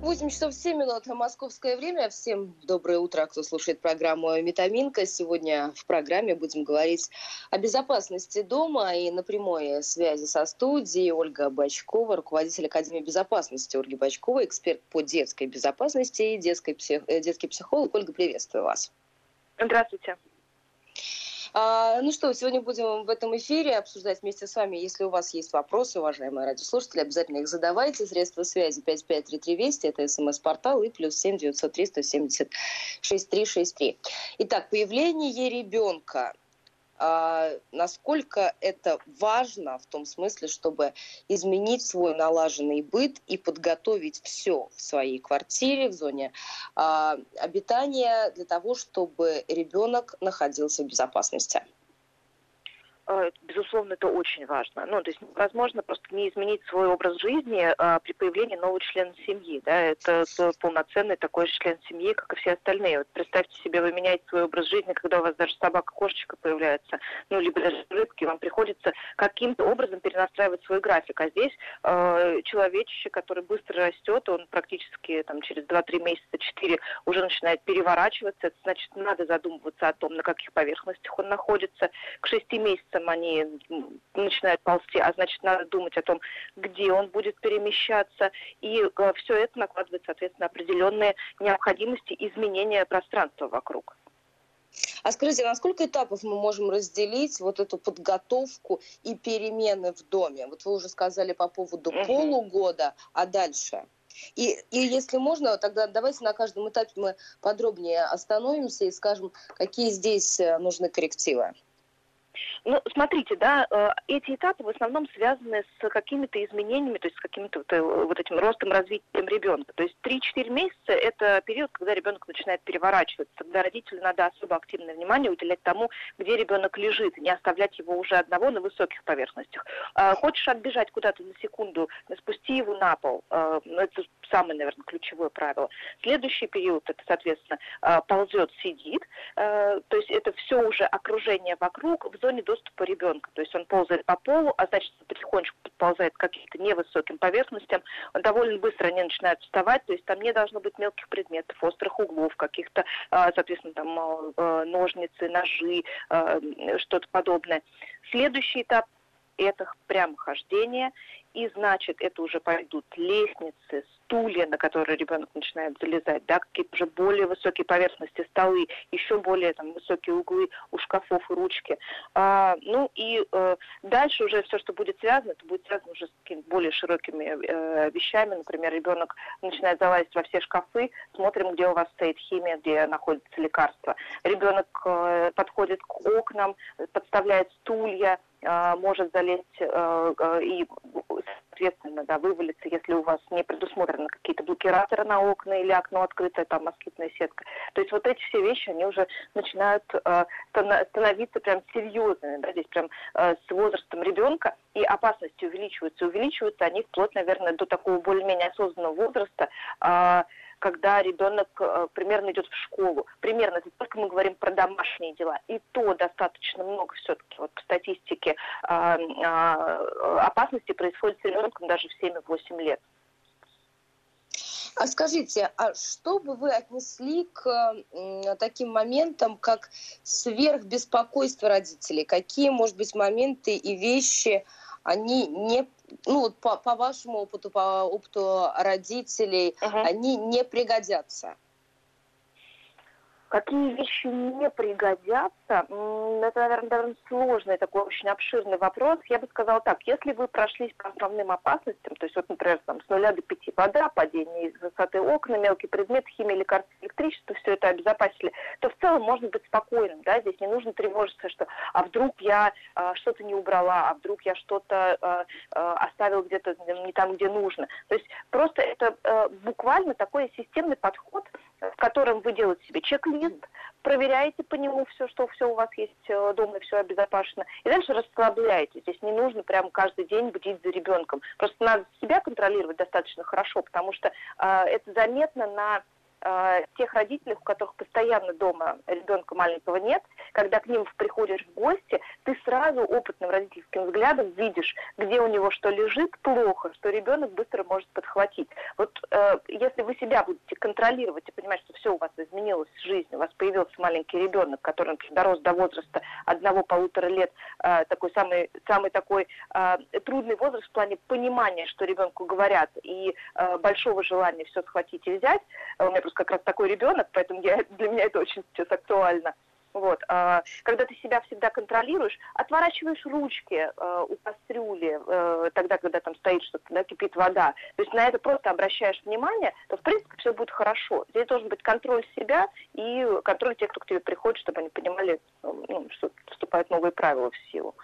8 часов 7 минут на московское время. Всем доброе утро, кто слушает программу «Метаминка». Сегодня в программе будем говорить о безопасности дома и на прямой связи со студией Ольга Бачкова, руководитель Академии безопасности Ольги Бачкова, эксперт по детской безопасности и детской псих... Э, детский психолог. Ольга, приветствую вас. Здравствуйте. А, ну что, сегодня будем в этом эфире обсуждать вместе с вами. Если у вас есть вопросы, уважаемые радиослушатели, обязательно их задавайте. Средства связи 553320, это смс-портал, и плюс 7 903 170 6363. Итак, появление ребенка насколько это важно в том смысле, чтобы изменить свой налаженный быт и подготовить все в своей квартире, в зоне а, обитания для того, чтобы ребенок находился в безопасности. Э, безусловно, это очень важно. Ну, то есть возможно просто не изменить свой образ жизни а, при появлении нового члена семьи. Да? Это, это полноценный такой же член семьи, как и все остальные. Вот представьте себе, вы меняете свой образ жизни, когда у вас даже собака, кошечка появляется, ну, либо даже рыбки, вам приходится каким-то образом перенастраивать свой график. А здесь э, человечище, который быстро растет, он практически там, через 2-3 месяца, 4 уже начинает переворачиваться. Это значит, надо задумываться о том, на каких поверхностях он находится. К 6 месяцам месяцем они начинают ползти, а значит, надо думать о том, где он будет перемещаться, и э, все это накладывает, соответственно, определенные необходимости изменения пространства вокруг. А скажите, на сколько этапов мы можем разделить вот эту подготовку и перемены в доме? Вот вы уже сказали по поводу угу. полугода, а дальше? И, и если можно, тогда давайте на каждом этапе мы подробнее остановимся и скажем, какие здесь э, нужны коррективы. Ну, смотрите, да, э, эти этапы в основном связаны с какими-то изменениями, то есть с каким-то вот, э, этим ростом, развитием ребенка. То есть 3-4 месяца – это период, когда ребенок начинает переворачиваться, когда родителю надо особо активное внимание уделять тому, где ребенок лежит, не оставлять его уже одного на высоких поверхностях. А, хочешь отбежать куда-то на секунду, спусти его на пол. А, ну, это самое, наверное, ключевое правило. Следующий период – это, соответственно, ползет, сидит. То есть это все уже окружение вокруг в зоне доступа ребенка. То есть он ползает по полу, а значит, потихонечку подползает к каким-то невысоким поверхностям. Довольно быстро они начинают вставать, то есть там не должно быть мелких предметов, острых углов, каких-то, а, соответственно, там а, ножницы, ножи, а, что-то подобное. Следующий этап это прямохождение, и значит, это уже пойдут лестницы, стулья, на которые ребенок начинает залезать, да, какие-то уже более высокие поверхности, столы, еще более там высокие углы у шкафов и ручки. А, ну и э, дальше уже все, что будет связано, это будет связано уже с какими-то более широкими э, вещами. Например, ребенок начинает залазить во все шкафы, смотрим, где у вас стоит химия, где находится лекарство. Ребенок э, подходит к окнам, подставляет стулья, может залезть э, э, и соответственно, да, вывалится, если у вас не предусмотрены какие-то блокираторы на окна или окно открытое, там москитная сетка. То есть вот эти все вещи, они уже начинают становиться прям серьезными, да, здесь прям с возрастом ребенка, и опасности увеличиваются. Увеличиваются они вплоть, наверное, до такого более-менее осознанного возраста, когда ребенок э, примерно идет в школу. Примерно, это только мы говорим про домашние дела. И то достаточно много все-таки вот по статистике э, э, опасности происходит с ребенком даже в 7-8 лет. А скажите, а что бы вы отнесли к таким моментам, как сверхбеспокойство родителей? Какие, может быть, моменты и вещи они не ну по, по вашему опыту, по опыту родителей, uh-huh. они не пригодятся? Какие вещи не пригодятся? Это, наверное, довольно сложный такой очень обширный вопрос. Я бы сказала так, если вы прошлись по основным опасностям, то есть вот, например, там, с нуля до пяти вода, падение из высоты окна, мелкий предмет, химия, лекарства, электричество, все это обезопасили, то в целом можно быть спокойным, да, здесь не нужно тревожиться, что а вдруг я а, что-то не убрала, а вдруг я что-то а, а, оставил где-то не там, где нужно. То есть просто это а, буквально такой системный подход, в котором вы делаете себе чек-лист, проверяете по нему все, что все у вас есть э, дома, и все обезопасено, и дальше расслабляете. Здесь не нужно прям каждый день бдить за ребенком. Просто надо себя контролировать достаточно хорошо, потому что э, это заметно на э, тех родителей, у которых постоянно дома ребенка маленького нет, когда к ним приходишь в гости, ты сразу опытным родительским взглядом видишь, где у него что лежит плохо, что ребенок быстро может подхватить. Вот э, если вы себя будете контролировать и понимать, что все у вас изменилось в жизни, у вас появился маленький ребенок, который например, дорос до возраста одного-полутора лет, э, такой самый, самый такой э, трудный возраст в плане понимания, что ребенку говорят, и э, большого желания все схватить и взять. У меня просто как раз такой ребенок, поэтому я, для меня это очень сейчас актуально. Вот. А, когда ты себя всегда контролируешь, отворачиваешь ручки э, у кастрюли, э, тогда, когда там стоит что-то, да, кипит вода, то есть на это просто обращаешь внимание, то, в принципе, все будет хорошо. Здесь должен быть контроль себя и контроль тех, кто к тебе приходит, чтобы они понимали, ну, что вступают новые правила в силу.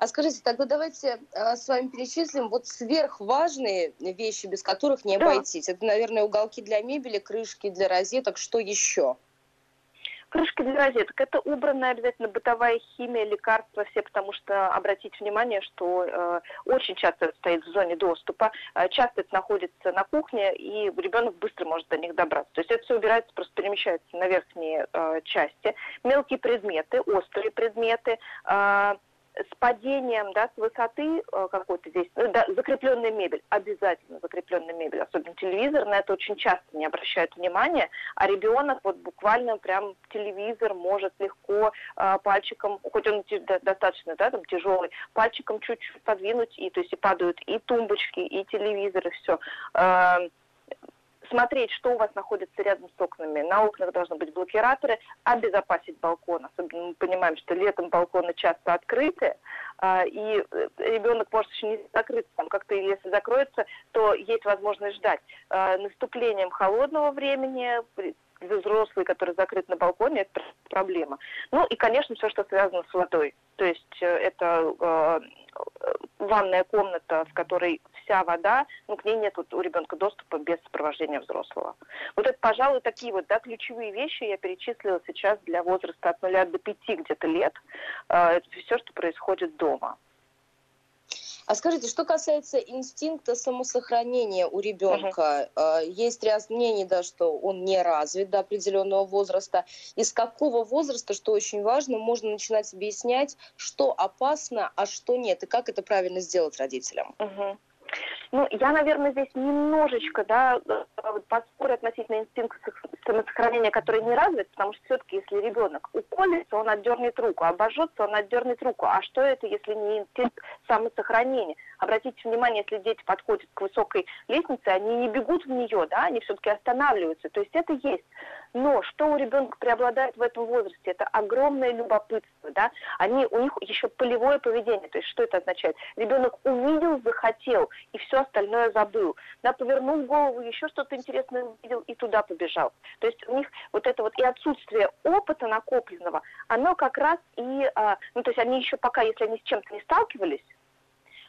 А скажите, тогда давайте а, с вами перечислим вот сверхважные вещи, без которых не обойтись. Да. Это, наверное, уголки для мебели, крышки для розеток. Что еще? Крышки для розеток – это убранная обязательно бытовая химия, лекарства все, потому что обратите внимание, что э, очень часто это стоит в зоне доступа, э, часто это находится на кухне, и ребенок быстро может до них добраться. То есть это все убирается, просто перемещается на верхние э, части. Мелкие предметы, острые предметы э, – с падением, да, с высоты э, какой-то здесь, ну, да, закрепленная мебель, обязательно закрепленная мебель, особенно телевизор, на это очень часто не обращают внимания, а ребенок вот буквально прям телевизор может легко э, пальчиком, хоть он достаточно, да, там тяжелый, пальчиком чуть-чуть подвинуть, и то есть и падают и тумбочки, и телевизор, и все. Э, смотреть, что у вас находится рядом с окнами. На окнах должны быть блокираторы, обезопасить балкон. Особенно мы понимаем, что летом балконы часто открыты, а, и э, ребенок может еще не закрыться. Там как-то, если закроется, то есть возможность ждать. А, наступлением холодного времени взрослый, который закрыт на балконе, это проблема. Ну и, конечно, все, что связано с водой. То есть э, это э, ванная комната, в которой вся вода, ну, к ней нет у ребенка доступа без сопровождения взрослого. Вот это, пожалуй, такие вот, да, ключевые вещи я перечислила сейчас для возраста от 0 до 5 где-то лет. Э, это все, что происходит дома. А скажите, что касается инстинкта самосохранения у ребенка, uh-huh. есть ряд мнений, да, что он не развит до определенного возраста. Из какого возраста, что очень важно, можно начинать объяснять, что опасно, а что нет, и как это правильно сделать родителям? Uh-huh. Ну, я, наверное, здесь немножечко, да, э, поспорю относительно инстинкта самосохранения, который не развит, потому что все-таки, если ребенок уколется, он отдернет руку, обожжется, он отдернет руку. А что это, если не инстинкт самосохранения? Обратите внимание, если дети подходят к высокой лестнице, они не бегут в нее, да, они все-таки останавливаются. То есть это есть. Но что у ребенка преобладает в этом возрасте? Это огромное любопытство, да. Они, у них еще полевое поведение. То есть что это означает? Ребенок увидел, захотел, и все остальное забыл. Да, повернул голову, еще что-то интересное увидел и туда побежал. То есть у них вот это вот и отсутствие опыта накопленного, оно как раз и, а, ну то есть они еще пока, если они с чем-то не сталкивались,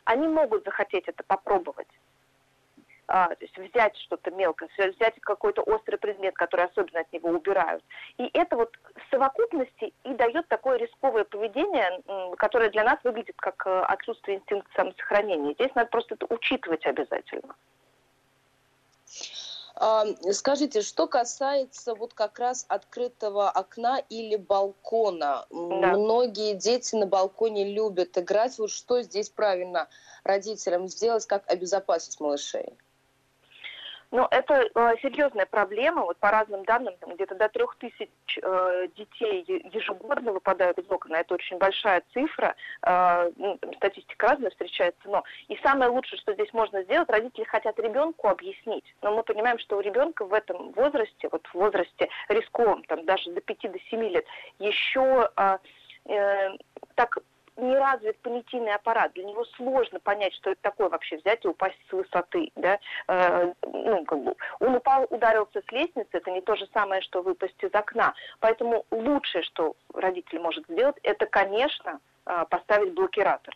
они могут захотеть это попробовать. А, то есть взять что-то мелкое, взять какой-то острый предмет, который особенно от него убирают. И это вот в совокупности и дает такое рисковое поведение, которое для нас выглядит как э, отсутствие инстинкта самосохранения. Здесь надо просто это учитывать обязательно. Скажите, что касается вот как раз открытого окна или балкона. Да. Многие дети на балконе любят играть. Вот что здесь правильно родителям сделать, как обезопасить малышей? Ну, это э, серьезная проблема. Вот по разным данным, там, где-то до трех тысяч э, детей ежегодно выпадают из окна. Это очень большая цифра. Э, ну, статистика разная встречается. Но и самое лучшее, что здесь можно сделать, родители хотят ребенку объяснить. Но мы понимаем, что у ребенка в этом возрасте, вот в возрасте рисковом, там даже до 5 до 7 лет, еще э, э, так не развит понятийный аппарат, для него сложно понять, что это такое вообще взять и упасть с высоты. Да? Э, ну, как бы, он упал, ударился с лестницы, это не то же самое, что выпасть из окна. Поэтому лучшее, что родитель может сделать, это, конечно, э, поставить блокиратор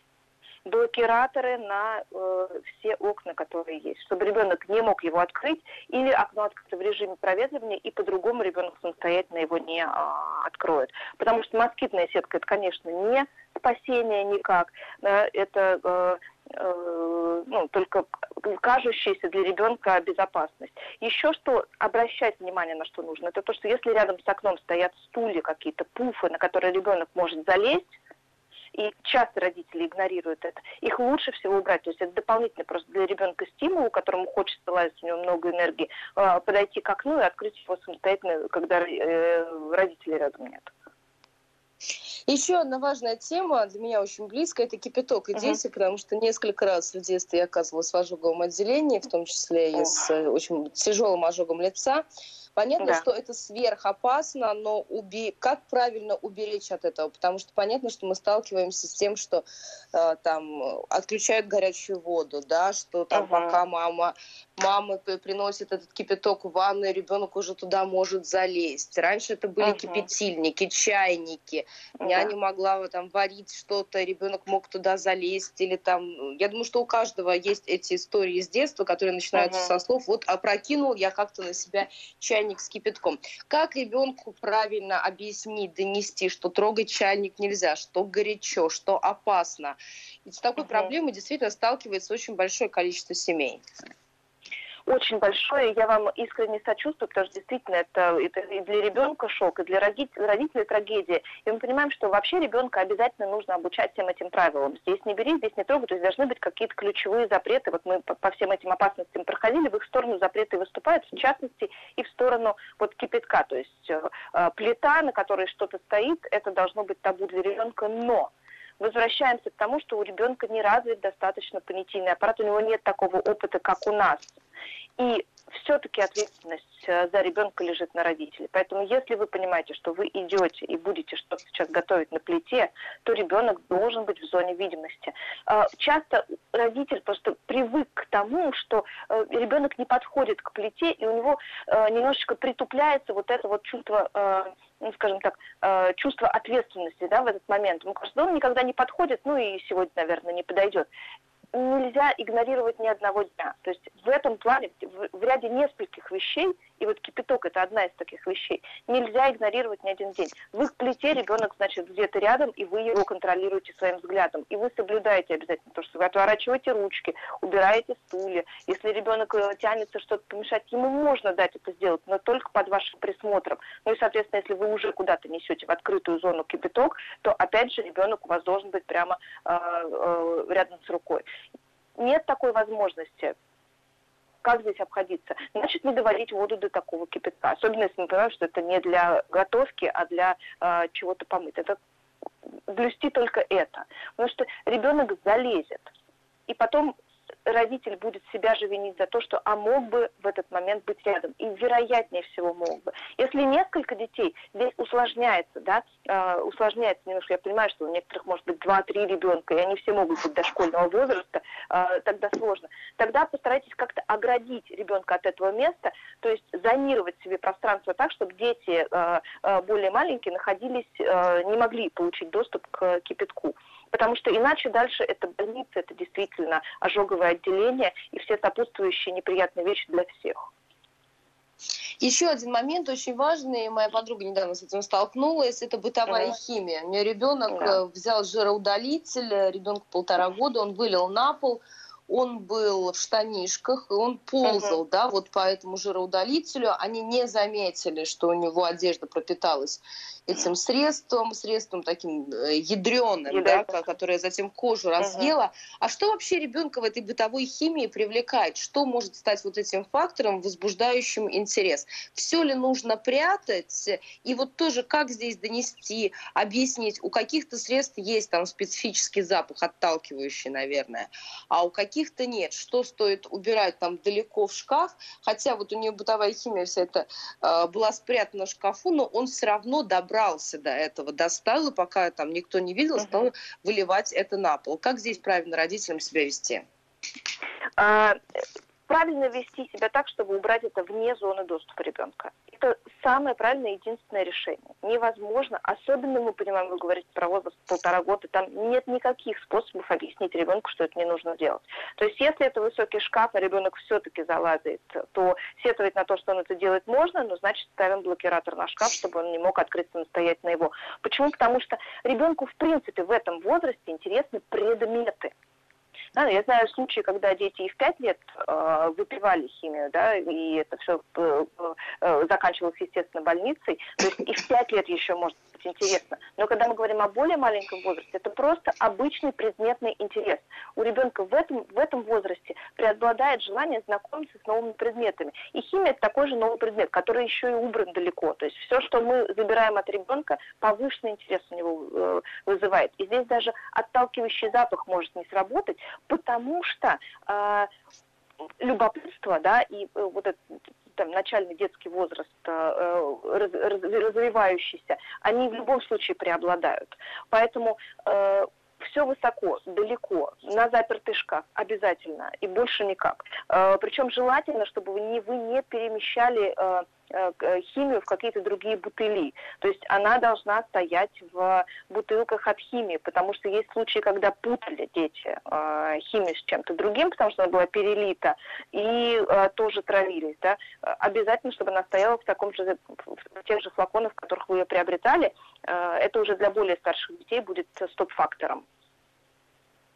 блокираторы на э, все окна, которые есть, чтобы ребенок не мог его открыть, или окно открыто в режиме проветривания, и по-другому ребенок самостоятельно его не э, откроет. Потому что москитная сетка, это, конечно, не спасение никак. Да, это э, э, ну, только кажущаяся для ребенка безопасность. Еще что обращать внимание на что нужно, это то, что если рядом с окном стоят стулья какие-то, пуфы, на которые ребенок может залезть, и часто родители игнорируют это. Их лучше всего убрать. То есть это дополнительный просто для ребенка стимул, которому хочется лазить, у него много энергии, а, подойти к окну и открыть его самостоятельно, когда э, родителей рядом нет. Еще одна важная тема, для меня очень близкая, это кипяток и uh-huh. дети, потому что несколько раз в детстве я оказывалась в ожоговом отделении, в том числе и с э, очень тяжелым ожогом лица. Понятно, да. что это сверхопасно, но уби... как правильно уберечь от этого? Потому что понятно, что мы сталкиваемся с тем, что э, там отключают горячую воду, да, что там uh пока мама, мама приносит этот кипяток в ванну, ребенок уже туда может залезть. Раньше это были uh кипятильники, чайники. uh Няня могла там варить что-то, ребенок мог туда залезть или там. Я думаю, что у каждого есть эти истории с детства, которые начинаются uh со слов: вот опрокинул я как-то на себя чайник чайник с кипятком. Как ребенку правильно объяснить, донести, что трогать чайник нельзя, что горячо, что опасно? Ведь с такой угу. проблемой действительно сталкивается очень большое количество семей очень большое. Я вам искренне сочувствую, потому что действительно это, это и для ребенка шок, и для родителей, трагедия. И мы понимаем, что вообще ребенка обязательно нужно обучать всем этим правилам. Здесь не бери, здесь не трогай, то есть должны быть какие-то ключевые запреты. Вот мы по, по всем этим опасностям проходили, в их сторону запреты выступают, в частности, и в сторону вот кипятка. То есть э, э плита, на которой что-то стоит, это должно быть табу для ребенка, но возвращаемся к тому, что у ребенка не развит достаточно понятийный аппарат, у него нет такого опыта, как у нас. И все-таки ответственность э, за ребенка лежит на родителей. Поэтому если вы понимаете, что вы идете и будете что-то сейчас готовить на плите, то ребенок должен быть в зоне видимости. А, часто родитель просто привык к тому, что э, ребенок не подходит к плите, и у него э, немножечко притупляется вот это вот чувство ну, скажем так, чувство ответственности да, в этот момент. Ему кажется, он никогда не подходит, ну и сегодня, наверное, не подойдет нельзя игнорировать ни одного дня. То есть в этом плане, в, в ряде нескольких вещей и вот кипяток – это одна из таких вещей. Нельзя игнорировать ни один день. В их плите ребенок, значит, где-то рядом, и вы его контролируете своим взглядом. И вы соблюдаете обязательно то, что вы отворачиваете ручки, убираете стулья. Если ребенок э, тянется что-то помешать, ему можно дать это сделать, но только под вашим присмотром. Ну и, соответственно, если вы уже куда-то несете в открытую зону кипяток, то, опять же, ребенок у вас должен быть прямо э, э, рядом с рукой. Нет такой возможности как здесь обходиться? Значит, не доводить воду до такого кипятка. Особенно, если мы понимаем, что это не для готовки, а для э, чего-то помыть. Это блюсти только это. Потому что ребенок залезет. И потом родитель будет себя же винить за то, что а мог бы в этот момент быть рядом. И вероятнее всего мог бы. Если несколько детей, здесь усложняется, да, э, усложняется немножко. Я понимаю, что у некоторых может быть 2-3 ребенка, и они все могут быть дошкольного возраста, э, тогда сложно. Тогда постарайтесь как-то оградить ребенка от этого места, то есть зонировать себе пространство так, чтобы дети э, э, более маленькие находились, э, не могли получить доступ к кипятку потому что иначе дальше это больница, это действительно ожоговое отделение и все сопутствующие неприятные вещи для всех. Еще один момент очень важный, моя подруга недавно с этим столкнулась, это бытовая mm химия. У меня ребенок yeah. Э, взял жироудалитель, ребенку полтора года, он вылил на пол, он был в штанишках, и он ползал, uh-huh. да, вот по этому жироудалителю. Они не заметили, что у него одежда пропиталась этим средством, средством таким э, ядреным, да, которое затем кожу разъело. Uh-huh. А что вообще ребенка в этой бытовой химии привлекает? Что может стать вот этим фактором, возбуждающим интерес? Все ли нужно прятать? И вот тоже как здесь донести, объяснить, у каких-то средств есть там специфический запах, отталкивающий, наверное, а у каких-то нет. Что стоит убирать там далеко в шкаф? Хотя вот у нее бытовая химия вся эта э, была спрятана в шкафу, но он все равно добрался добрался до этого, достал, и пока там никто не видел, стал выливать это на пол. Как здесь правильно родителям себя вести? Правильно вести себя так, чтобы убрать это вне зоны доступа ребенка. Это самое правильное единственное решение. Невозможно, особенно мы понимаем, вы говорите про возраст полтора года, там нет никаких способов объяснить ребенку, что это не нужно делать. То есть если это высокий шкаф, а ребенок все-таки залазит, то сетовать на то, что он это делает можно, но значит ставим блокиратор на шкаф, чтобы он не мог открыть самостоятельно его. Почему? Потому что ребенку в принципе в этом возрасте интересны предметы. Да, я знаю случаи, когда дети и в 5 лет э, выпивали химию, да, и это все э, э, заканчивалось, естественно, больницей. То есть и в 5 лет еще может быть интересно. Но когда мы говорим о более маленьком возрасте, это просто обычный предметный интерес. У ребенка в этом, в этом возрасте преобладает желание знакомиться с новыми предметами. И химия – это такой же новый предмет, который еще и убран далеко. То есть все, что мы забираем от ребенка, повышенный интерес у него э, вызывает. И здесь даже отталкивающий запах может не сработать, потому что э, любопытство, да, и э, вот этот там, начальный детский возраст, э, раз, раз, развивающийся, они в любом случае преобладают. Поэтому э, все высоко, далеко, на запертый шкаф обязательно и больше никак. Э, причем желательно, чтобы вы не, вы не перемещали э, Э, э, химию в какие-то другие бутыли. То есть она должна стоять в бутылках от химии, потому что есть случаи, когда путали дети э, химию с чем-то другим, потому что она была перелита, и э, тоже травились. Да? Обязательно, чтобы она стояла в таком же, в тех же флаконах, в которых вы ее приобретали. Э, это уже для более старших детей будет стоп-фактором.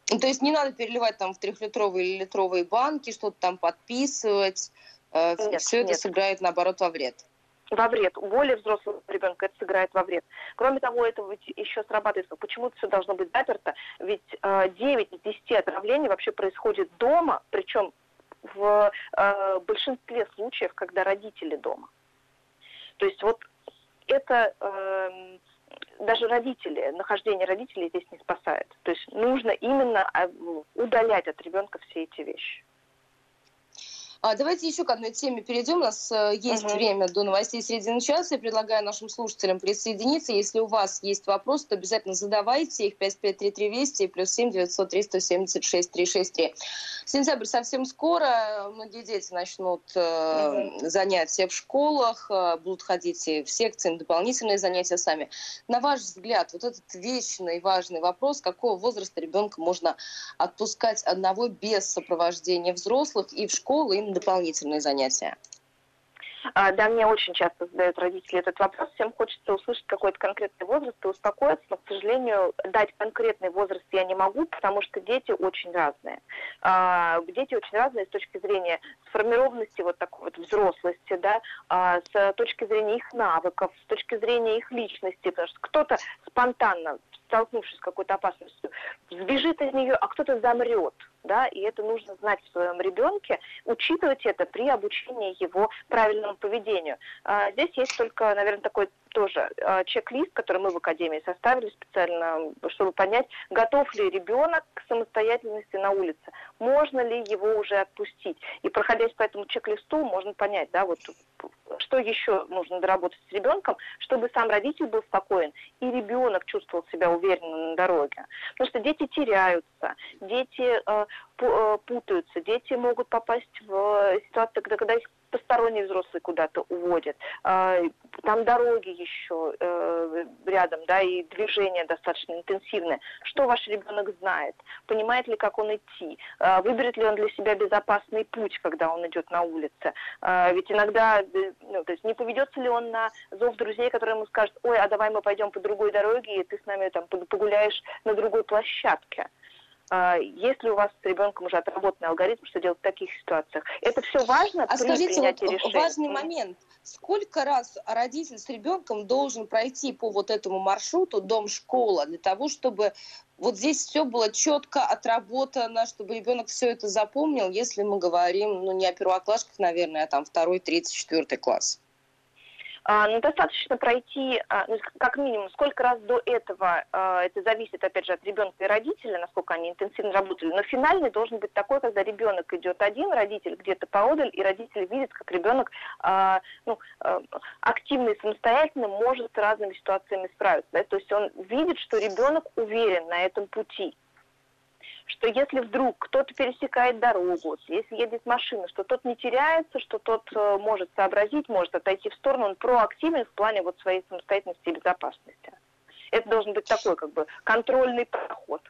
То есть не надо переливать там в трехлитровые или литровые банки, что-то там подписывать. Э, нет, все это нет. сыграет, наоборот, во вред во вред. У более взрослого ребенка это сыграет во вред. Кроме того, это ведь еще срабатывает, почему это все должно быть заперто, ведь э, 9 из 10 отравлений вообще происходит дома, причем в э, большинстве случаев, когда родители дома. То есть вот это э, даже родители, нахождение родителей здесь не спасает. То есть нужно именно э, удалять от ребенка все эти вещи. А, давайте еще к одной теме перейдем. У нас э, есть угу. время до новостей середины часа. Я предлагаю нашим слушателям присоединиться. Если у вас есть вопросы, то обязательно задавайте их 5533 Вести плюс 7 903 176 363. Сентябрь совсем скоро. Многие дети начнут э, угу. занятия в школах, э, будут ходить и в секции, на дополнительные занятия сами. На ваш взгляд, вот этот вечный важный вопрос, какого возраста ребенка можно отпускать одного без сопровождения взрослых и в школу, и дополнительные занятия? А, да, мне очень часто задают родители этот вопрос. Всем хочется услышать какой-то конкретный возраст и успокоиться, но, к сожалению, дать конкретный возраст я не могу, потому что дети очень разные. А, дети очень разные с точки зрения сформированности вот такой вот взрослости, да, а, с точки зрения их навыков, с точки зрения их личности, потому что кто-то спонтанно столкнувшись с какой-то опасностью, сбежит из нее, а кто-то замрет. Да, и это нужно знать в своем ребенке, учитывать это при обучении его правильному поведению. А, здесь есть только, наверное, такой тоже а, чек-лист, который мы в Академии составили специально, чтобы понять, готов ли ребенок к самостоятельности на улице, можно ли его уже отпустить. И проходясь по этому чек-листу, можно понять, да, вот что еще нужно доработать с ребенком, чтобы сам родитель был спокоен и ребенок чувствовал себя уверенно на дороге. Потому что дети теряются, дети э, путаются, дети могут попасть в ситуацию, когда, когда их посторонний взрослый куда-то уводит. Э, там дороги еще э, рядом, да, и движение достаточно интенсивное. Что ваш ребенок знает? Понимает ли, как он идти? Э, выберет ли он для себя безопасный путь, когда он идет на улице? Э, ведь иногда, э, ну, то есть не поведется ли он на зов друзей, которые ему скажут, ой, а давай мы пойдем по другой дороге, и ты с нами там погуляешь на другой площадке. А, есть ли у вас с ребенком уже отработанный алгоритм, что делать в таких ситуациях? Это все важно а при скажите, принятии вот решения. важный момент. Сколько раз родитель с ребенком должен пройти по вот этому маршруту дом-школа для того, чтобы вот здесь все было четко отработано, чтобы ребенок все это запомнил, если мы говорим, ну, не о первоклашках, наверное, а там второй, третий, четвертый класс? А, ну, достаточно пройти, а, ну, как минимум, сколько раз до этого, а, это зависит, опять же, от ребенка и родителя, насколько они интенсивно работали, но финальный должен быть такой, когда ребенок идет один, родитель где-то поодаль, и родитель видит, как ребенок ну, активно и самостоятельно может с разными ситуациями справиться. То есть он видит, что ребенок уверен на этом пути что если вдруг кто-то пересекает дорогу, если едет машина, что тот не теряется, что тот э, может сообразить, может отойти в сторону, он проактивен в плане вот своей самостоятельности и безопасности. Это должен быть такой как бы контрольный проход.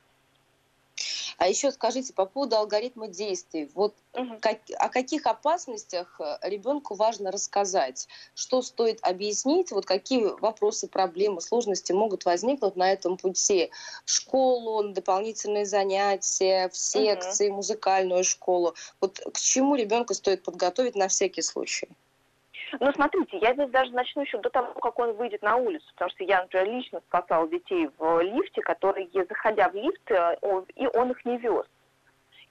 А еще скажите по поводу алгоритма действий. Вот угу. как, о каких опасностях э, ребенку важно рассказать? Что стоит объяснить? Вот какие вопросы, проблемы, сложности могут возникнуть на этом пути? В школу, дополнительные занятия, в секции, угу. музыкальную школу. Вот к чему ребенка стоит подготовить на всякий случай? Ну, смотрите, я здесь даже начну еще до того, как он выйдет на улицу, потому что я, например, лично спасала детей в лифте, которые, заходя в лифт, э, и он их не вез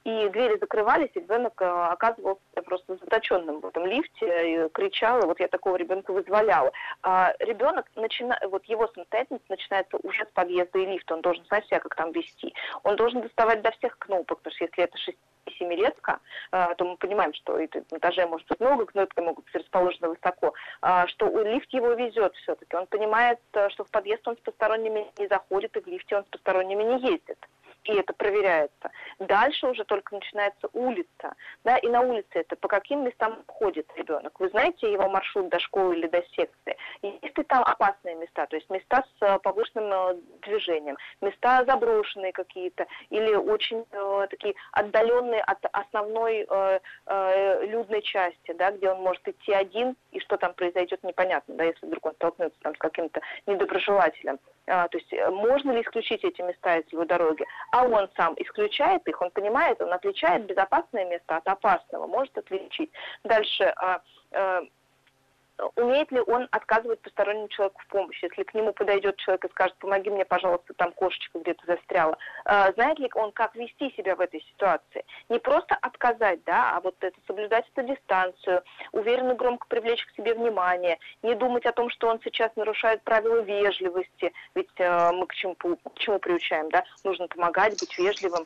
и двери закрывались, и ребенок э, оказывался просто заточенным в этом лифте, и кричал, и вот я такого ребенка вызволяла. А ребенок, начина... вот его самостоятельность начинается уже с подъезда и лифта, он должен знать себя, как там вести. Он должен доставать до всех кнопок, потому что если это 6 семилетка, э, то мы понимаем, что на этаже может быть много, кнопки могут быть расположены высоко, а, что лифт его везет все-таки. Он понимает, э, что в подъезд он с посторонними не заходит, и в лифте он с посторонними не ездит и это проверяется. Дальше уже только начинается улица, да, и на улице это по каким местам ходит ребенок. Вы знаете его маршрут до школы или до секции. Есть ли там опасные места, то есть места с э, повышенным э, движением, места заброшенные какие-то, или очень э, такие отдаленные от основной э, э, людной части, да, где он может идти один, и что там произойдет, непонятно, да, если вдруг он столкнется там с каким-то недоброжелателем. А, то есть э, можно ли исключить эти места из его дороги? А он сам исключает их, он понимает, он отличает безопасное место от опасного, может отличить. Дальше а, а, умеет ли он отказывать постороннему человеку в помощи, если к нему подойдет человек и скажет, помоги мне, пожалуйста, там кошечка где-то застряла. А, знает ли он, как вести себя в этой ситуации? Не просто отказать, да, а вот это соблюдать эту дистанцию, уверенно громко привлечь к себе внимание, не думать о том, что он сейчас нарушает правила вежливости, ведь э, мы к чему, к чему приучаем, да, нужно помогать, быть вежливым.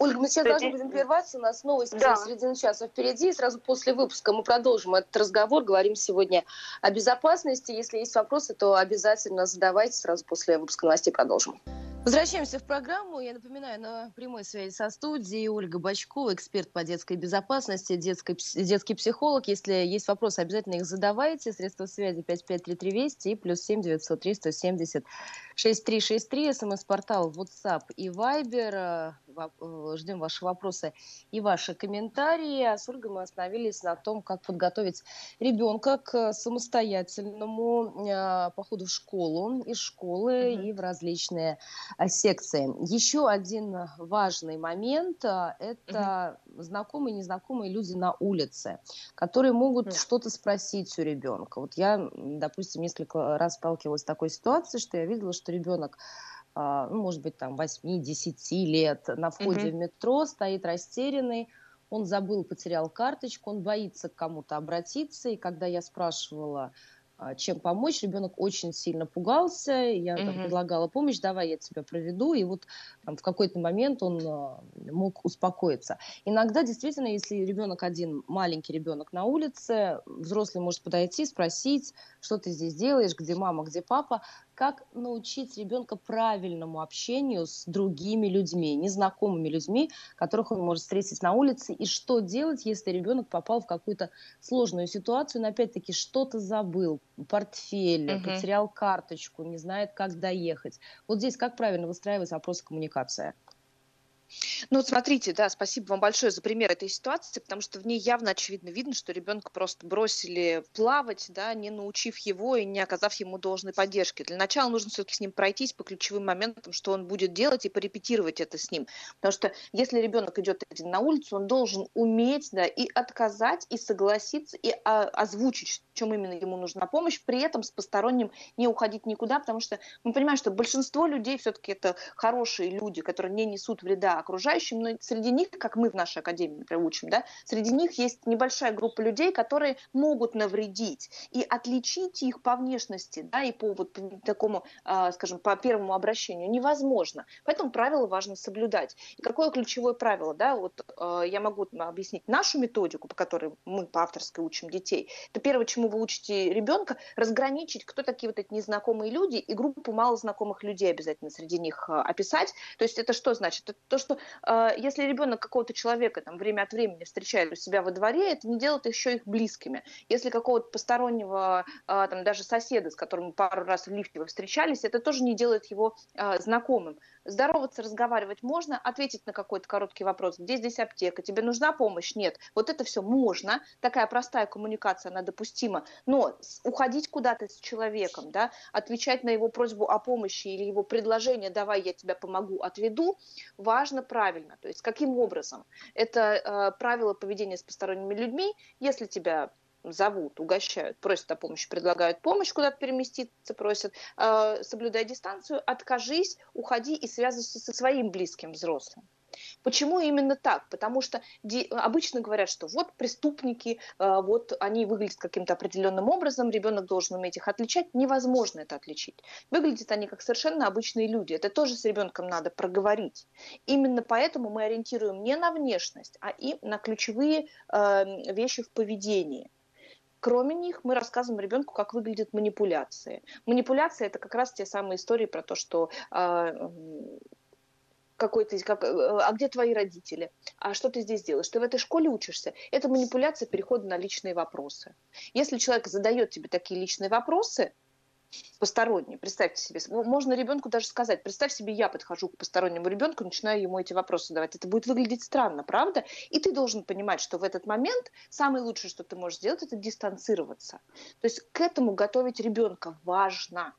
Ольга, мы сейчас должны будем прерваться. У нас новости да. середины часа впереди. Сразу после выпуска мы продолжим этот разговор. Говорим сегодня о безопасности. Если есть вопросы, то обязательно задавайте. Сразу после выпуска новостей продолжим. Возвращаемся в программу. Я напоминаю, на прямой связи со студией Ольга Бачкова, эксперт по детской безопасности, детский, детский психолог. Если есть вопросы, обязательно их задавайте. Средства связи 553320 и плюс 7 903 170 6363, смс-портал WhatsApp и Viber. Э, ждем ваши вопросы и ваши комментарии. А с Ольгой мы остановились на том, как подготовить ребенка к самостоятельному э, походу в школу, из школы mm-hmm. и в различные э, секции. Еще один важный момент – это mm-hmm. знакомые и незнакомые люди на улице, которые могут mm-hmm. что-то спросить у ребенка. Вот я, допустим, несколько раз сталкивалась с такой ситуацией, что я видела, что что ребенок а, ну, может быть, там 8-10 лет на входе mm-hmm. в метро, стоит растерянный, он забыл, потерял карточку, он боится к кому-то обратиться, и когда я спрашивала, а, чем помочь. Ребенок очень сильно пугался, я mm-hmm. там, предлагала помощь, давай я тебя проведу, и вот там, в какой-то момент он а, мог успокоиться. Иногда действительно, если ребенок один, маленький ребенок на улице, взрослый может подойти, спросить, что ты здесь делаешь, где мама, где папа, как научить ребенка правильному общению с другими людьми, незнакомыми людьми, которых он может встретить на улице, и что делать, если ребенок попал в какую-то сложную ситуацию, но опять-таки что-то забыл, портфель, угу. потерял карточку, не знает, как доехать. Вот здесь как правильно выстраивать вопрос коммуникации? Ну, смотрите, да, спасибо вам большое за пример этой ситуации, потому что в ней явно очевидно видно, что ребенка просто бросили плавать, да, не научив его и не оказав ему должной поддержки. Для начала нужно все-таки с ним пройтись по ключевым моментам, что он будет делать, и порепетировать это с ним. Потому что если ребенок идет один на улицу, он должен уметь, да, и отказать, и согласиться, и а, озвучить, чем именно ему нужна помощь, при этом с посторонним не уходить никуда, потому что мы понимаем, что большинство людей все-таки это хорошие люди, которые не несут вреда окружающим, но среди них, как мы в нашей академии, например, учим, да, среди них есть небольшая группа людей, которые могут навредить. И отличить их по внешности, да, и по вот такому, э, скажем, по первому обращению невозможно. Поэтому правила важно соблюдать. И какое ключевое правило, да, вот э, я могу объяснить нашу методику, по которой мы по авторской учим детей. Это первое, чему вы учите ребенка, разграничить, кто такие вот эти незнакомые люди, и группу малознакомых людей обязательно среди них э, описать. То есть это что значит? Это то, что э, если ребенок какого-то человека там время от времени встречает у себя во дворе, это не делает еще их близкими. Если какого-то постороннего, э, там даже соседа, с которым пару раз в лифте вы встречались, это тоже не делает его э, знакомым Здороваться, разговаривать можно, ответить на какой-то короткий вопрос, где здесь аптека, тебе нужна помощь? Нет. Вот это все можно, такая простая коммуникация, она допустима, но уходить куда-то с человеком, да, отвечать на его просьбу о помощи или его предложение, давай я тебя помогу, отведу, важно правильно. То есть каким образом? Это э, правило поведения с посторонними людьми. Если тебя зовут, угощают, просят о помощи, предлагают помощь, куда-то переместиться просят, э, соблюдай дистанцию, откажись, уходи и связывайся со своим близким взрослым. Почему именно так? Потому что обычно говорят, что вот преступники, э, вот они выглядят каким-то определенным образом, ребенок должен уметь их отличать. Невозможно это отличить. Выглядят они как совершенно обычные люди. Это тоже с ребенком надо проговорить. Именно поэтому мы ориентируем не на внешность, а и на ключевые э, вещи в поведении. Кроме них, мы рассказываем ребенку, как выглядят манипуляции. Манипуляции это как раз те самые истории про то, что э, какой-то, как, а где твои родители? А что ты здесь делаешь? Ты в этой школе учишься? Это манипуляция перехода на личные вопросы. Если человек задает тебе такие личные вопросы, посторонний. Представьте себе, можно ребенку даже сказать, представь себе, я подхожу к постороннему ребенку, начинаю ему эти вопросы задавать. Это будет выглядеть странно, правда? И ты должен понимать, что в этот момент самое лучшее, что ты можешь сделать, это дистанцироваться. То есть к этому готовить ребенка важно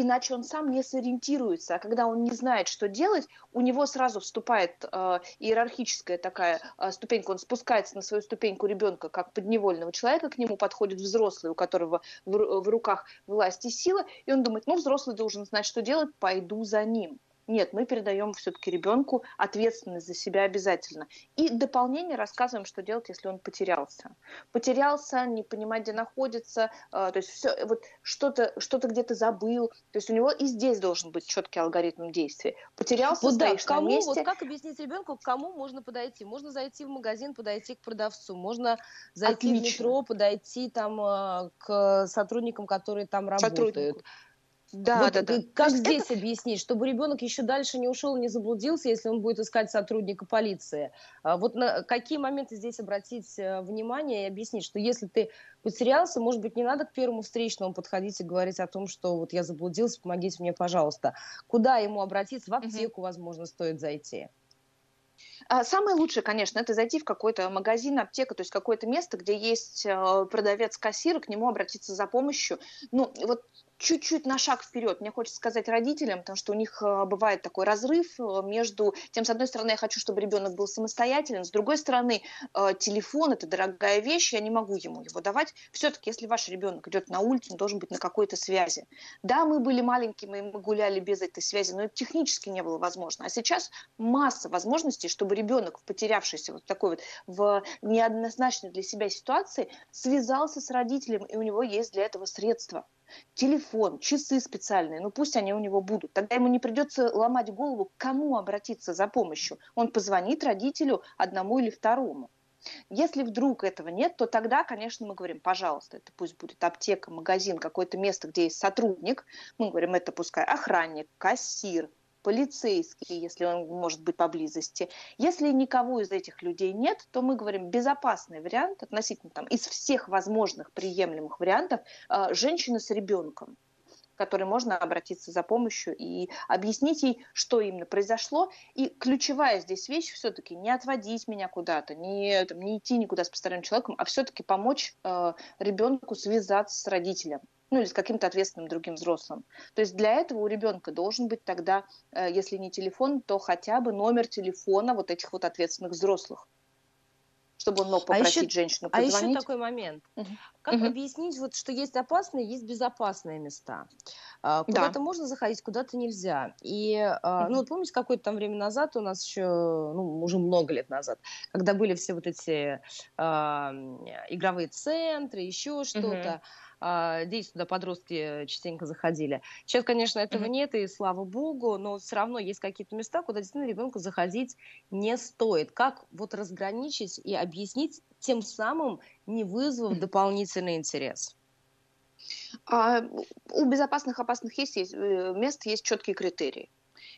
иначе он сам не сориентируется. А когда он не знает, что делать, у него сразу вступает э, иерархическая такая э, ступенька, он спускается на свою ступеньку ребенка как подневольного человека, к нему подходит взрослый, у которого в, в руках власть и сила, и он думает, ну, взрослый должен знать, что делать, пойду за ним. Нет, мы передаем все-таки ребенку ответственность за себя обязательно. И дополнение рассказываем, что делать, если он потерялся. Потерялся, не понимать, где находится, э, то есть все, вот что-то что где-то забыл. То есть у него и здесь должен быть четкий алгоритм действий. Потерялся, вот да, кому, на месте. Вот как объяснить ребенку, к кому можно подойти? Можно зайти в магазин, подойти к продавцу, можно зайти Отлично. в метро, подойти там э, к сотрудникам, которые там работают. Сотруднику. Да, вот да, да. Как здесь это... объяснить, чтобы ребенок еще дальше не ушел, не заблудился, если он будет искать сотрудника полиции? А вот на какие моменты здесь обратить э, внимание и объяснить, что если ты потерялся, может быть, не надо к первому встречному подходить и говорить о том, что вот я заблудился, помогите мне, пожалуйста. Куда ему обратиться? В аптеку, угу. возможно, стоит зайти. А, самое лучшее, конечно, это зайти в какой-то магазин, аптека, то есть какое-то место, где есть э, продавец-кассир, к нему обратиться за помощью. Ну, вот чуть-чуть на шаг вперед. Мне хочется сказать родителям, потому что у них э, бывает такой разрыв э, между тем, с одной стороны, я хочу, чтобы ребенок был самостоятельным, с другой стороны, э, телефон – это дорогая вещь, я не могу ему его давать. Все-таки, если ваш ребенок идет на улицу, он должен быть на какой-то связи. Да, мы были маленькими, мы гуляли без этой связи, но это технически не было возможно. А сейчас масса возможностей, чтобы ребенок, потерявшийся вот такой вот в неоднозначной для себя ситуации, связался с родителем, и у него есть для этого средства телефон, часы специальные, ну пусть они у него будут. Тогда ему не придется ломать голову, к кому обратиться за помощью. Он позвонит родителю одному или второму. Если вдруг этого нет, то тогда, конечно, мы говорим, пожалуйста, это пусть будет аптека, магазин, какое-то место, где есть сотрудник. Мы говорим, это пускай охранник, кассир, полицейский, если он может быть поблизости. Если никого из этих людей нет, то мы говорим безопасный вариант относительно там из всех возможных приемлемых вариантов э, женщина с ребенком которой можно обратиться за помощью и объяснить ей, что именно произошло. И ключевая здесь вещь все-таки не отводить меня куда-то, не, там, не идти никуда с посторонним человеком, а все-таки помочь э, ребенку связаться с родителем ну или с каким-то ответственным другим взрослым. То есть для этого у ребенка должен быть тогда, э, если не телефон, то хотя бы номер телефона вот этих вот ответственных взрослых чтобы он мог а попросить а еще, женщину позвонить. А еще такой момент. Угу. Как угу. объяснить, вот, что есть опасные, есть безопасные места? А, куда-то да. можно заходить, куда-то нельзя. И, угу. ну, вот помните, какое-то там время назад у нас еще, ну, уже много лет назад, когда были все вот эти а, игровые центры, еще что-то, угу дети туда подростки частенько заходили. Сейчас, конечно, этого mm-hmm. нет, и слава богу, но все равно есть какие-то места, куда действительно ребенку заходить не стоит. Как вот разграничить и объяснить, тем самым не вызвав дополнительный интерес? А, у безопасных опасных есть, есть э, мест есть четкие критерии.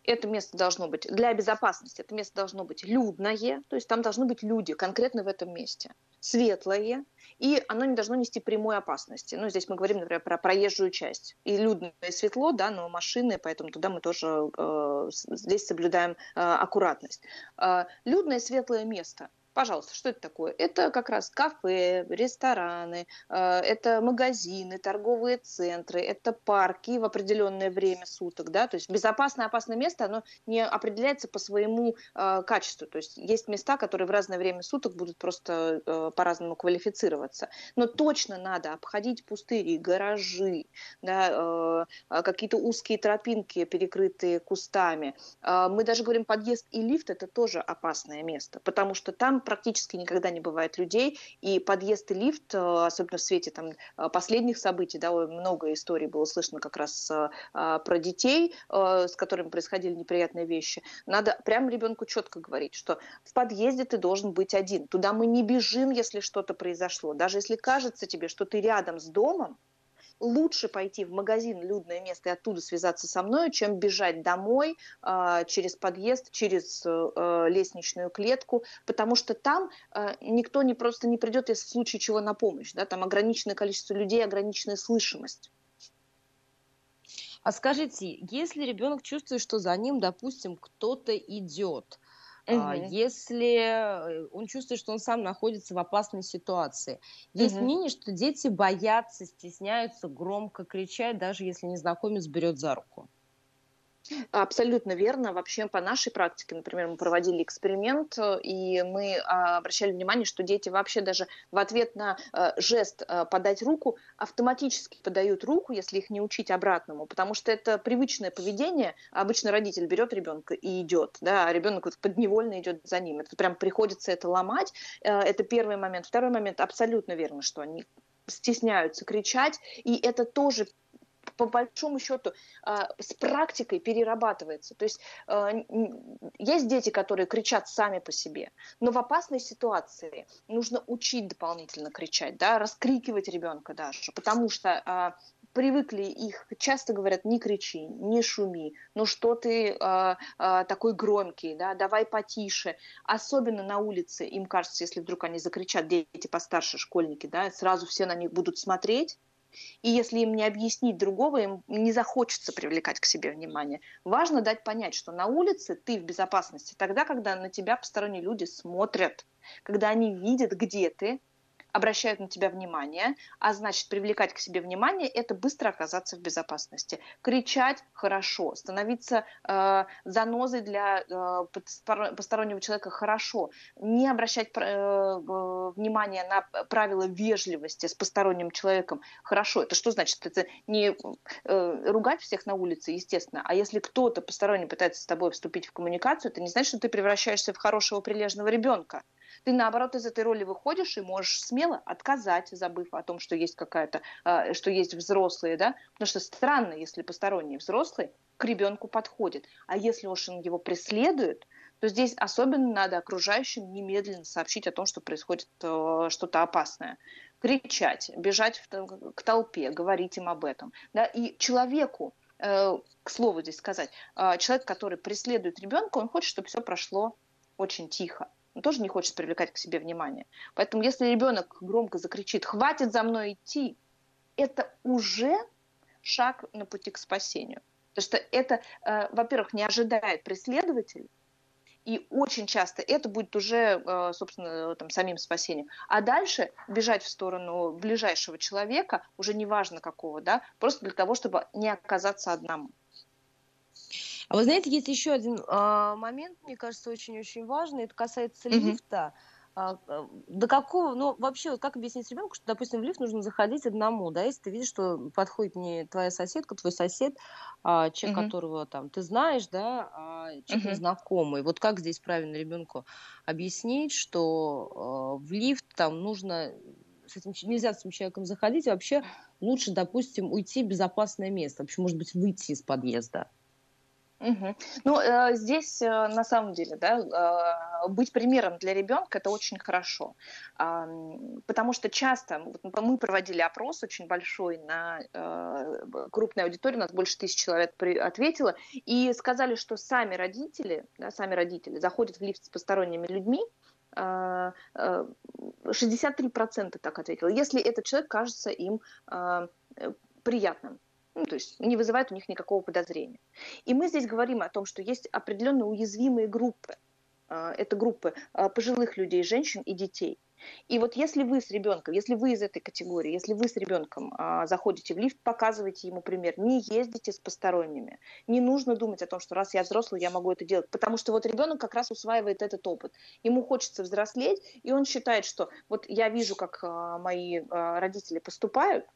Это место должно быть для безопасности, это место должно быть людное, то есть там должны быть люди конкретно в этом месте, светлое, и оно не должно нести прямой опасности. Ну, здесь мы говорим, например, про проезжую часть. И людно, и светло, да, но машины, поэтому туда мы тоже э, здесь соблюдаем э, аккуратность. Э, людное светлое место – Пожалуйста, что это такое? Это как раз кафе, рестораны, э, это магазины, торговые центры, это парки в определенное время суток, да, то есть безопасное, опасное место, оно не определяется по своему э, качеству, то есть есть места, которые в разное время суток будут просто э, по-разному квалифицироваться, но точно надо обходить пустыри, гаражи, да, какие-то узкие тропинки, перекрытые кустами. Мы даже говорим, подъезд и лифт – это тоже опасное место, потому что там практически никогда не бывает людей, и подъезд и лифт, э, особенно в свете там, э, последних событий, да, много историй было слышно как раз э, про детей, с которыми происходили неприятные вещи. Надо прямо ребенку четко говорить, что в подъезде ты должен быть один. Туда мы не бежим, если что-то произошло. Даже если кажется тебе, что ты рядом с домом, лучше пойти в магазин, людное место и оттуда связаться со мной, чем бежать домой э, через подъезд, через э, лестничную клетку, потому что там э, никто не просто не придет, если в случае чего на помощь, да, там ограниченное количество людей, ограниченная слышимость. А скажите, если ребенок чувствует, что за ним, допустим, кто-то идет, Угу. Если э, он чувствует, что он сам находится в опасной ситуации. Есть угу. мнение, что дети боятся, стесняются громко кричать, даже если незнакомец берет за руку. Абсолютно верно. Вообще по нашей практике, например, мы проводили эксперимент, э, и мы а, обращали внимание, что дети вообще даже в ответ на э, жест э, подать руку автоматически подают руку, если их не учить обратному, потому что это привычное поведение. Обычно родитель берет ребенка и идет, да, а ребенок вот подневольно идет за ним. Это прям приходится это ломать. Это первый момент. Второй момент абсолютно верно, что они стесняются кричать, и это тоже по большому счету а, с практикой перерабатывается. То есть а, есть дети, которые кричат сами по себе, но в опасной ситуации нужно учить дополнительно кричать, да, раскрикивать ребенка даже, потому что а, привыкли их, часто говорят, не кричи, не шуми, ну что ты э, э, такой громкий, да, давай потише. Особенно на улице, им кажется, если вдруг они закричат, дети постарше, школьники, да, сразу все на них будут смотреть, и если им не объяснить другого, им не захочется привлекать к себе внимание. Важно дать понять, что на улице ты в безопасности тогда, когда на тебя посторонние люди смотрят, когда они видят, где ты, обращают на тебя внимание, а значит, привлекать к себе внимание – это быстро оказаться в безопасности. Кричать – хорошо, становиться э, занозой для э, постороннего человека – хорошо, не обращать э, внимания на правила вежливости с посторонним человеком – хорошо. Это что значит? Это не э, ругать всех на улице, естественно, а если кто-то посторонний пытается с тобой вступить в коммуникацию, это не значит, что ты превращаешься в хорошего прилежного ребенка ты наоборот из этой роли выходишь и можешь смело отказать, забыв о том, что есть какая-то, а, что есть взрослые, да, потому что странно, если посторонний взрослый к ребенку подходит, а если уж он его преследует, то здесь особенно надо окружающим немедленно сообщить о том, что происходит э, что-то опасное кричать, бежать в, к толпе, говорить им об этом. Да? И человеку, э, к слову здесь сказать, э, человек, который преследует ребенка, он хочет, чтобы все прошло очень тихо он тоже не хочет привлекать к себе внимание. Поэтому если ребенок громко закричит «хватит за мной идти», это уже шаг на пути к спасению. Потому что это, э, во-первых, не ожидает преследователь, и очень часто это будет уже, э, собственно, там, самим спасением. А дальше бежать в сторону ближайшего человека, уже неважно какого, да, просто для того, чтобы не оказаться одному. А вы знаете, есть еще один а, момент, мне кажется, очень-очень важный. Это касается mm-hmm. лифта. А, а, до какого, ну, вообще, вот как объяснить ребенку, что, допустим, в лифт нужно заходить одному, да, если ты видишь, что подходит не твоя соседка, твой сосед, а человек, mm-hmm. которого там ты знаешь, да, а человек mm-hmm. незнакомый. Вот как здесь правильно ребенку объяснить, что э, в лифт там нужно с этим, нельзя с этим человеком заходить, а вообще лучше, допустим, уйти в безопасное место, вообще, может быть, выйти из подъезда. Угу. Ну, э, здесь э, на самом деле, да, э, быть примером для ребенка это очень хорошо, э, потому что часто вот мы проводили опрос очень большой на э, крупной аудитории, у нас больше тысяч человек при, ответило, и сказали, что сами родители, да, сами родители заходят в лифт с посторонними людьми, 63% так ответило, если этот человек кажется им приятным. Ну, то есть не вызывает у них никакого подозрения. И мы здесь говорим о том, что есть определенно уязвимые группы. Это группы пожилых людей, женщин и детей – и вот если вы с ребенком, если вы из этой категории, если вы с ребенком а, заходите в лифт, показывайте ему пример, не ездите с посторонними. Не нужно думать о том, что раз я взрослый, я могу это делать, потому что вот ребенок как раз усваивает этот опыт. Ему хочется взрослеть, и он считает, что вот я вижу, как а, мои а, родители поступают,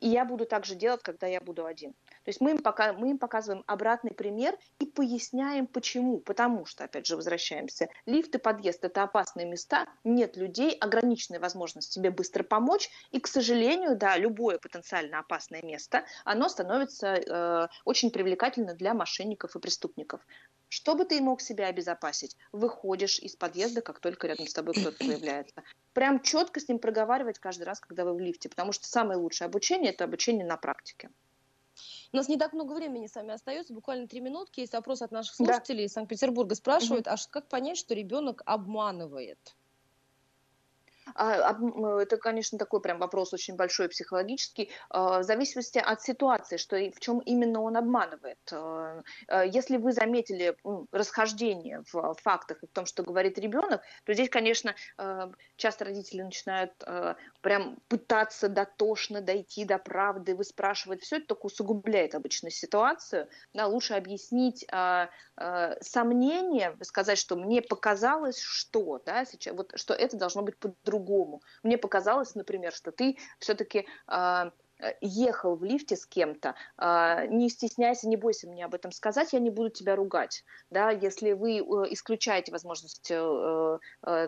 и я буду так же делать, когда я буду один. То есть мы им, пока, мы им показываем обратный пример и поясняем, почему. Потому что, опять же, возвращаемся, лифт и подъезд – это опасные места, нет людей, ограниченная возможность тебе быстро помочь. И, к сожалению, да, любое потенциально опасное место, оно становится э, очень привлекательно для мошенников и преступников. Чтобы ты мог себя обезопасить, выходишь из подъезда, как только рядом с тобой кто-то появляется. Прям четко с ним проговаривать каждый раз, когда вы в лифте, потому что самое лучшее обучение – это обучение на практике. У нас не так много времени с вами остается, буквально три минутки. Есть вопрос от наших слушателей да. из Санкт-Петербурга. Спрашивают, угу. а как понять, что ребенок обманывает? А, это, конечно, такой прям вопрос очень большой психологический, а, в зависимости от ситуации, что в чем именно он обманывает. А, если вы заметили расхождение в фактах и в том, что говорит ребенок, то здесь, конечно, часто родители начинают прям пытаться дотошно дойти до правды, выспрашивать. Все это только усугубляет обычно ситуацию. Да, лучше объяснить сомнение, сказать, что мне показалось, что, да, сейчас, вот, что это должно быть по-другому по-другому. Мне показалось, например, что ты все-таки а, ехал в лифте с кем-то, а, не стесняйся, не бойся мне об этом сказать, я не буду тебя ругать. Да, если вы э, исключаете возможность э, э,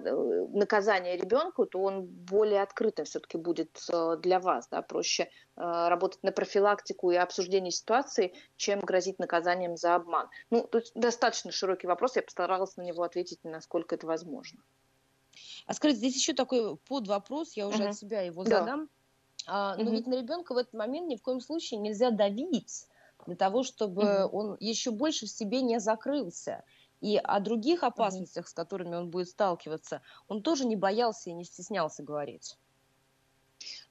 наказания ребенку, то он более открытым все-таки будет для вас. Да, проще работать на профилактику и обсуждение ситуации, чем грозить наказанием за обман. Ну, есть достаточно широкий вопрос, я постаралась на него ответить, насколько это возможно. А скажите, здесь еще такой под вопрос, я уже угу. от себя его да. задам. А, но угу. ведь на ребенка в этот момент ни в коем случае нельзя давить для того, чтобы угу. он еще больше в себе не закрылся. И о других опасностях, угу. с которыми он будет сталкиваться, он тоже не боялся и не стеснялся говорить.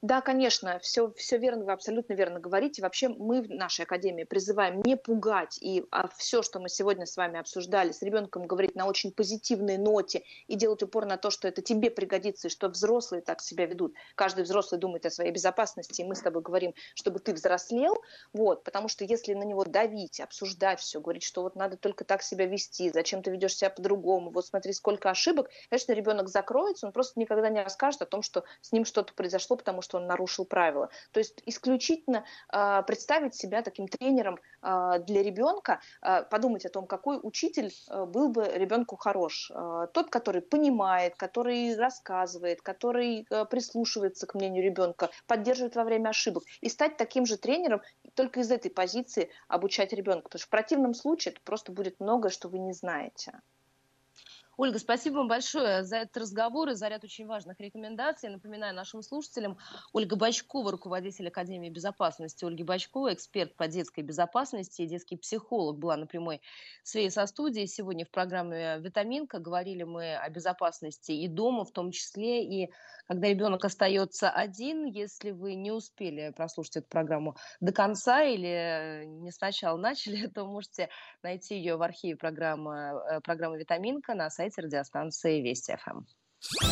Да, конечно, все, все верно, вы абсолютно верно говорите. Вообще мы в нашей академии призываем не пугать, и а все, что мы сегодня с вами обсуждали, с ребенком говорить на очень позитивной ноте и делать упор на то, что это тебе пригодится, и что взрослые так себя ведут. Каждый взрослый думает о своей безопасности, и мы с тобой говорим, чтобы ты взрослел, вот, потому что если на него давить, обсуждать все, говорить, что вот надо только так себя вести, зачем ты ведешь себя по-другому, вот смотри, сколько ошибок, конечно, ребенок закроется, он просто никогда не расскажет о том, что с ним что-то произошло, потому что он нарушил правила. То есть исключительно э, представить себя таким тренером э, для ребенка, э, подумать о том, какой учитель э, был бы ребенку хорош. Э, тот, который понимает, который рассказывает, который э, прислушивается к мнению ребенка, поддерживает во время ошибок. И стать таким же тренером только из этой позиции обучать ребенка. Потому что в противном случае это просто будет многое, что вы не знаете. Ольга, спасибо вам большое за этот разговор и за ряд очень важных рекомендаций. Напоминаю нашим слушателям, Ольга Бачкова, руководитель Академии безопасности. Ольга Бачкова, эксперт по детской безопасности и детский психолог, была на прямой связи со студией. Сегодня в программе «Витаминка» говорили мы о безопасности и дома в том числе, и когда ребенок остается один, если вы не успели прослушать эту программу до конца или не сначала начали, то можете найти ее в архиве программы, э, программы «Витаминка» на сайте радиостанции Вести ФМ.